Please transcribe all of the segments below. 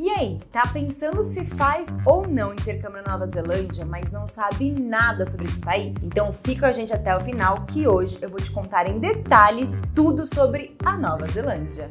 E aí, tá pensando se faz ou não intercâmbio na Nova Zelândia, mas não sabe nada sobre esse país? Então fica com a gente até o final que hoje eu vou te contar em detalhes tudo sobre a Nova Zelândia.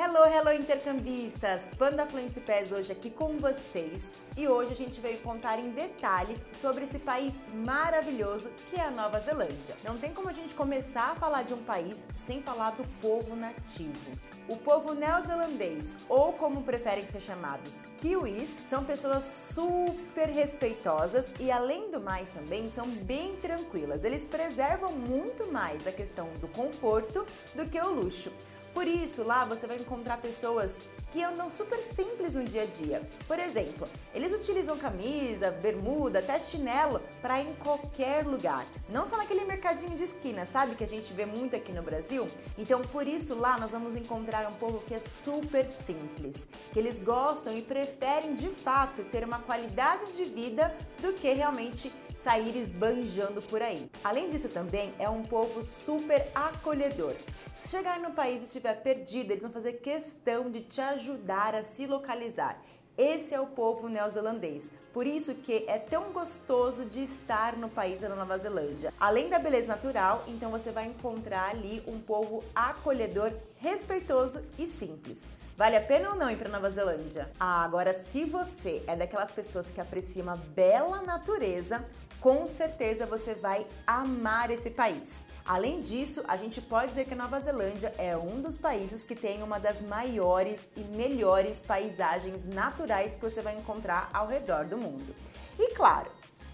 Hello, hello intercambistas! Panda Fluency Pass hoje aqui com vocês e hoje a gente veio contar em detalhes sobre esse país maravilhoso que é a Nova Zelândia. Não tem como a gente começar a falar de um país sem falar do povo nativo. O povo neozelandês, ou como preferem ser chamados, kiwis, são pessoas super respeitosas e além do mais também são bem tranquilas. Eles preservam muito mais a questão do conforto do que o luxo. Por isso, lá você vai encontrar pessoas que andam super simples no dia a dia. Por exemplo, eles utilizam camisa, bermuda, até chinelo para ir em qualquer lugar. Não só naquele mercadinho de esquina, sabe? Que a gente vê muito aqui no Brasil. Então, por isso, lá nós vamos encontrar um povo que é super simples, que eles gostam e preferem de fato ter uma qualidade de vida do que realmente sair esbanjando por aí. Além disso também é um povo super acolhedor. Se chegar no país e estiver perdido, eles vão fazer questão de te ajudar a se localizar. Esse é o povo neozelandês. Por isso que é tão gostoso de estar no país da Nova Zelândia. Além da beleza natural, então você vai encontrar ali um povo acolhedor, respeitoso e simples. Vale a pena ou não ir para Nova Zelândia? Ah, agora se você é daquelas pessoas que aprecia uma bela natureza, com certeza você vai amar esse país. Além disso, a gente pode dizer que a Nova Zelândia é um dos países que tem uma das maiores e melhores paisagens naturais que você vai encontrar ao redor do mundo. E claro,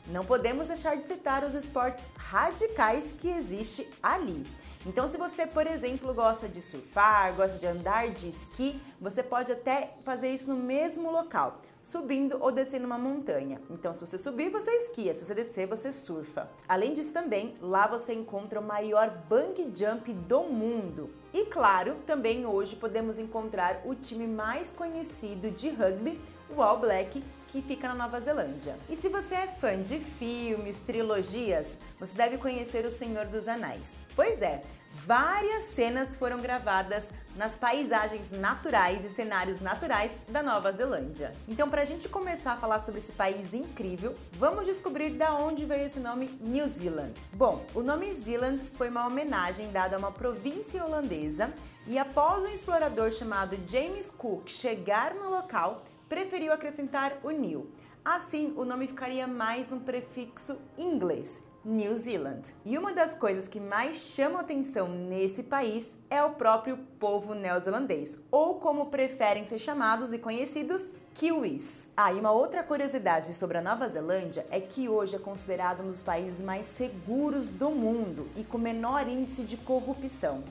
não podemos deixar de citar os esportes radicais que existe ali. Então, se você, por exemplo, gosta de surfar, gosta de andar de esqui, você pode até fazer isso no mesmo local, subindo ou descendo uma montanha. Então, se você subir, você esquia, se você descer, você surfa. Além disso, também lá você encontra o maior bungee jump do mundo. E claro, também hoje podemos encontrar o time mais conhecido de rugby, o All Black, que fica na Nova Zelândia. E se você é fã de filmes, trilogias, você deve conhecer O Senhor dos Anéis. Pois é, várias cenas foram gravadas nas paisagens naturais e cenários naturais da Nova Zelândia. Então, para a gente começar a falar sobre esse país incrível, vamos descobrir da onde veio esse nome New Zealand. Bom, o nome Zealand foi uma homenagem dada a uma província holandesa e após um explorador chamado James Cook chegar no local, preferiu acrescentar o new. Assim, o nome ficaria mais no prefixo inglês, New Zealand. E uma das coisas que mais chama atenção nesse país é o próprio povo neozelandês, ou como preferem ser chamados e conhecidos, Kiwis. Ah, e uma outra curiosidade sobre a Nova Zelândia é que hoje é considerado um dos países mais seguros do mundo e com menor índice de corrupção.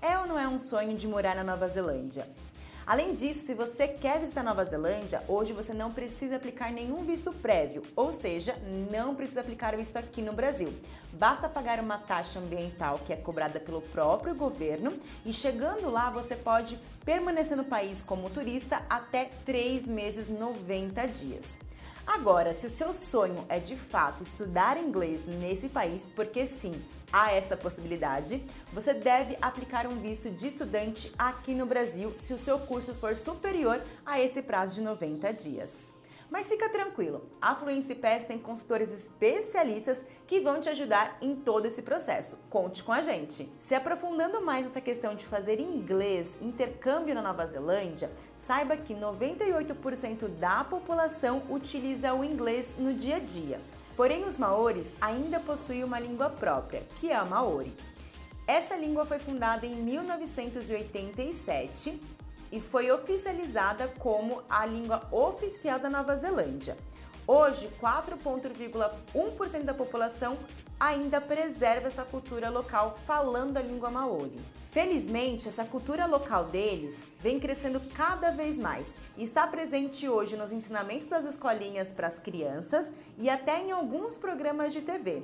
É ou não é um sonho de morar na Nova Zelândia? Além disso, se você quer visitar Nova Zelândia, hoje você não precisa aplicar nenhum visto prévio, ou seja, não precisa aplicar o visto aqui no Brasil. Basta pagar uma taxa ambiental que é cobrada pelo próprio governo e chegando lá você pode permanecer no país como turista até 3 meses 90 dias. Agora, se o seu sonho é de fato estudar inglês nesse país, porque sim, há essa possibilidade, você deve aplicar um visto de estudante aqui no Brasil se o seu curso for superior a esse prazo de 90 dias. Mas fica tranquilo, a Fluency Pass tem consultores especialistas que vão te ajudar em todo esse processo. Conte com a gente. Se aprofundando mais essa questão de fazer inglês, intercâmbio na Nova Zelândia, saiba que 98% da população utiliza o inglês no dia a dia. Porém, os maores ainda possuem uma língua própria, que é a maori. Essa língua foi fundada em 1987 e foi oficializada como a língua oficial da Nova Zelândia. Hoje, 4,1% da população ainda preserva essa cultura local falando a língua maori. Felizmente, essa cultura local deles vem crescendo cada vez mais e está presente hoje nos ensinamentos das escolinhas para as crianças e até em alguns programas de TV.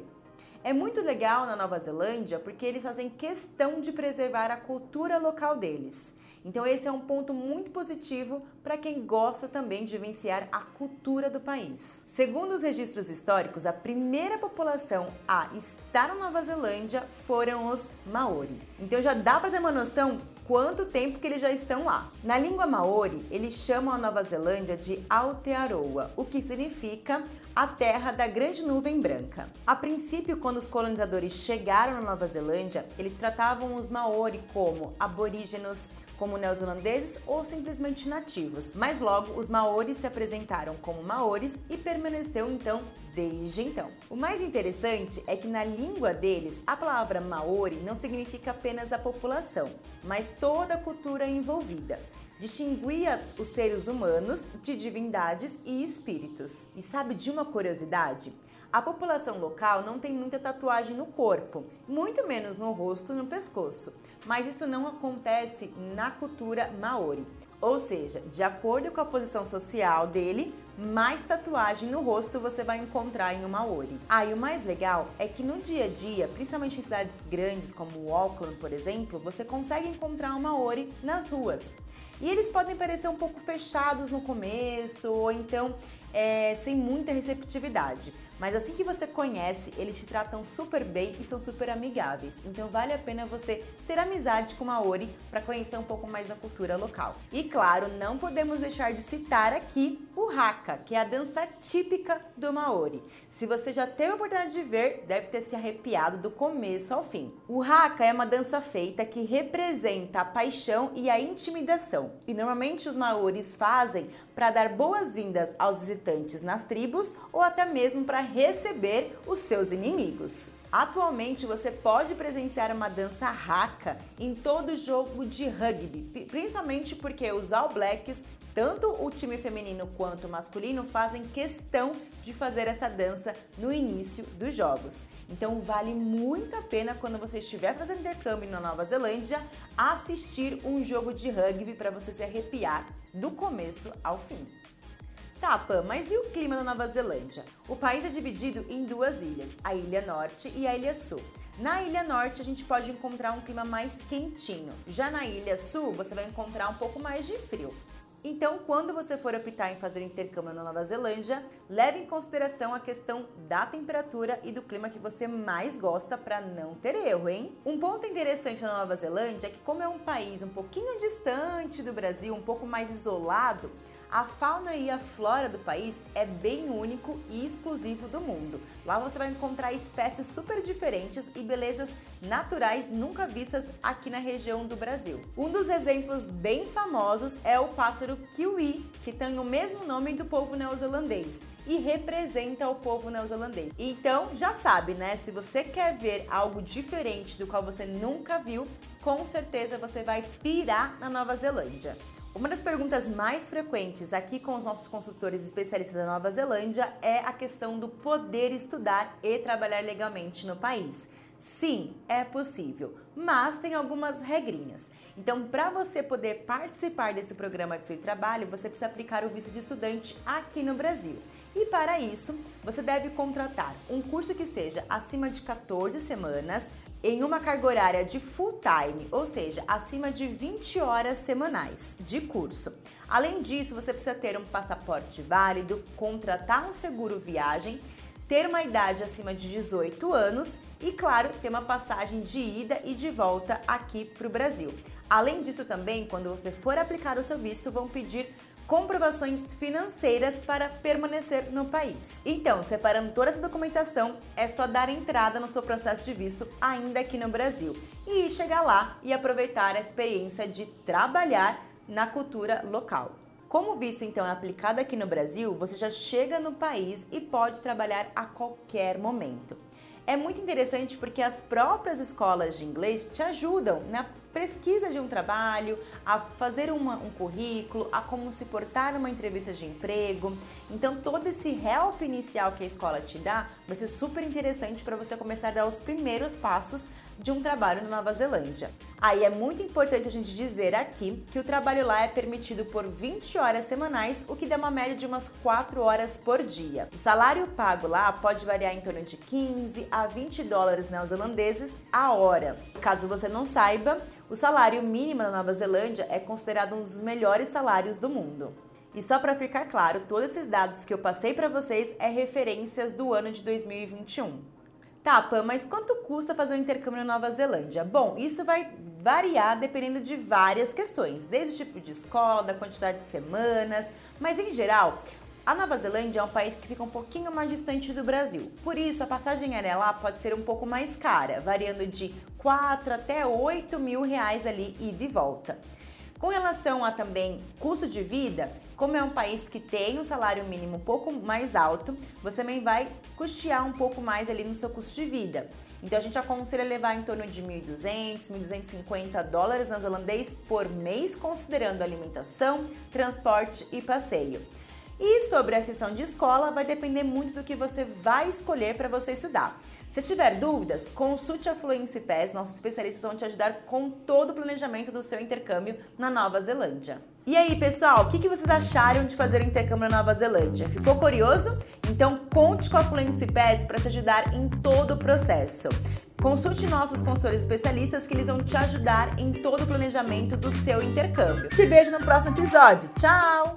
É muito legal na Nova Zelândia porque eles fazem questão de preservar a cultura local deles. Então, esse é um ponto muito positivo para quem gosta também de vivenciar a cultura do país. Segundo os registros históricos, a primeira população a estar na Nova Zelândia foram os Maori. Então, já dá para ter uma noção quanto tempo que eles já estão lá. Na língua maori, eles chamam a Nova Zelândia de Aotearoa, o que significa a terra da grande nuvem branca. A princípio, quando os colonizadores chegaram na Nova Zelândia, eles tratavam os maori como aborígenos, como neozelandeses ou simplesmente nativos. Mas logo os maoris se apresentaram como maoris e permaneceu então desde então. O mais interessante é que na língua deles a palavra maori não significa apenas a população, mas toda a cultura envolvida. Distinguia os seres humanos de divindades e espíritos. E sabe de uma curiosidade? A população local não tem muita tatuagem no corpo, muito menos no rosto e no pescoço, mas isso não acontece na cultura maori. Ou seja, de acordo com a posição social dele, mais tatuagem no rosto você vai encontrar em um maori. Ah, e o mais legal é que no dia a dia, principalmente em cidades grandes como Auckland, por exemplo, você consegue encontrar um maori nas ruas. E eles podem parecer um pouco fechados no começo, ou então é, sem muita receptividade. Mas assim que você conhece, eles te tratam super bem e são super amigáveis. Então vale a pena você ter amizade com Maori para conhecer um pouco mais da cultura local. E claro, não podemos deixar de citar aqui o Haka, que é a dança típica do Maori. Se você já teve a oportunidade de ver, deve ter se arrepiado do começo ao fim. O Haka é uma dança feita que representa a paixão e a intimidação. E normalmente os Maoris fazem para dar boas-vindas aos visitantes nas tribos ou até mesmo para receber os seus inimigos. Atualmente você pode presenciar uma dança raca em todo jogo de rugby, principalmente porque os All Blacks, tanto o time feminino quanto o masculino, fazem questão de fazer essa dança no início dos jogos. Então vale muito a pena quando você estiver fazendo intercâmbio na Nova Zelândia assistir um jogo de rugby para você se arrepiar do começo ao fim. Tá, Pam, mas e o clima da Nova Zelândia? O país é dividido em duas ilhas, a Ilha Norte e a Ilha Sul. Na Ilha Norte a gente pode encontrar um clima mais quentinho, já na Ilha Sul você vai encontrar um pouco mais de frio. Então, quando você for optar em fazer intercâmbio na Nova Zelândia, leve em consideração a questão da temperatura e do clima que você mais gosta para não ter erro, hein? Um ponto interessante na Nova Zelândia é que como é um país um pouquinho distante do Brasil, um pouco mais isolado, a fauna e a flora do país é bem único e exclusivo do mundo. Lá você vai encontrar espécies super diferentes e belezas naturais nunca vistas aqui na região do Brasil. Um dos exemplos bem famosos é o pássaro kiwi, que tem o mesmo nome do povo neozelandês e representa o povo neozelandês. Então, já sabe, né? Se você quer ver algo diferente do qual você nunca viu, com certeza você vai pirar na Nova Zelândia. Uma das perguntas mais frequentes aqui com os nossos consultores especialistas da Nova Zelândia é a questão do poder estudar e trabalhar legalmente no país. Sim, é possível, mas tem algumas regrinhas. Então, para você poder participar desse programa de seu trabalho, você precisa aplicar o visto de estudante aqui no Brasil. E para isso, você deve contratar um curso que seja acima de 14 semanas, em uma carga horária de full time, ou seja, acima de 20 horas semanais de curso. Além disso, você precisa ter um passaporte válido, contratar um seguro viagem, ter uma idade acima de 18 anos e, claro, ter uma passagem de ida e de volta aqui para o Brasil. Além disso, também, quando você for aplicar o seu visto, vão pedir comprovações financeiras para permanecer no país. Então, separando toda essa documentação, é só dar entrada no seu processo de visto ainda aqui no Brasil e chegar lá e aproveitar a experiência de trabalhar na cultura local. Como o visto então é aplicado aqui no Brasil, você já chega no país e pode trabalhar a qualquer momento. É muito interessante porque as próprias escolas de inglês te ajudam na pesquisa de um trabalho, a fazer uma, um currículo, a como se portar numa entrevista de emprego. Então, todo esse help inicial que a escola te dá vai ser super interessante para você começar a dar os primeiros passos de um trabalho na Nova Zelândia. Aí é muito importante a gente dizer aqui que o trabalho lá é permitido por 20 horas semanais, o que dá uma média de umas 4 horas por dia. O salário pago lá pode variar em torno de 15 a 20 dólares neozelandeses a hora. Caso você não saiba, o salário mínimo na Nova Zelândia é considerado um dos melhores salários do mundo. E só para ficar claro, todos esses dados que eu passei para vocês é referências do ano de 2021. Tá, Pam, mas quanto custa fazer um intercâmbio na Nova Zelândia? Bom, isso vai variar dependendo de várias questões, desde o tipo de escola, da quantidade de semanas, mas em geral, a Nova Zelândia é um país que fica um pouquinho mais distante do Brasil. Por isso, a passagem aérea lá pode ser um pouco mais cara, variando de 4 até 8 mil reais ali e de volta. Com relação a também custo de vida, como é um país que tem um salário mínimo um pouco mais alto, você também vai custear um pouco mais ali no seu custo de vida. Então a gente aconselha levar em torno de 1.200, 1.250 dólares neozelandês por mês, considerando alimentação, transporte e passeio. E sobre a questão de escola, vai depender muito do que você vai escolher para você estudar. Se tiver dúvidas, consulte a Fluency Pass, nossos especialistas vão te ajudar com todo o planejamento do seu intercâmbio na Nova Zelândia. E aí, pessoal, o que vocês acharam de fazer o intercâmbio na Nova Zelândia? Ficou curioso? Então conte com a Fluency Pass para te ajudar em todo o processo. Consulte nossos consultores especialistas que eles vão te ajudar em todo o planejamento do seu intercâmbio. Te vejo no próximo episódio. Tchau!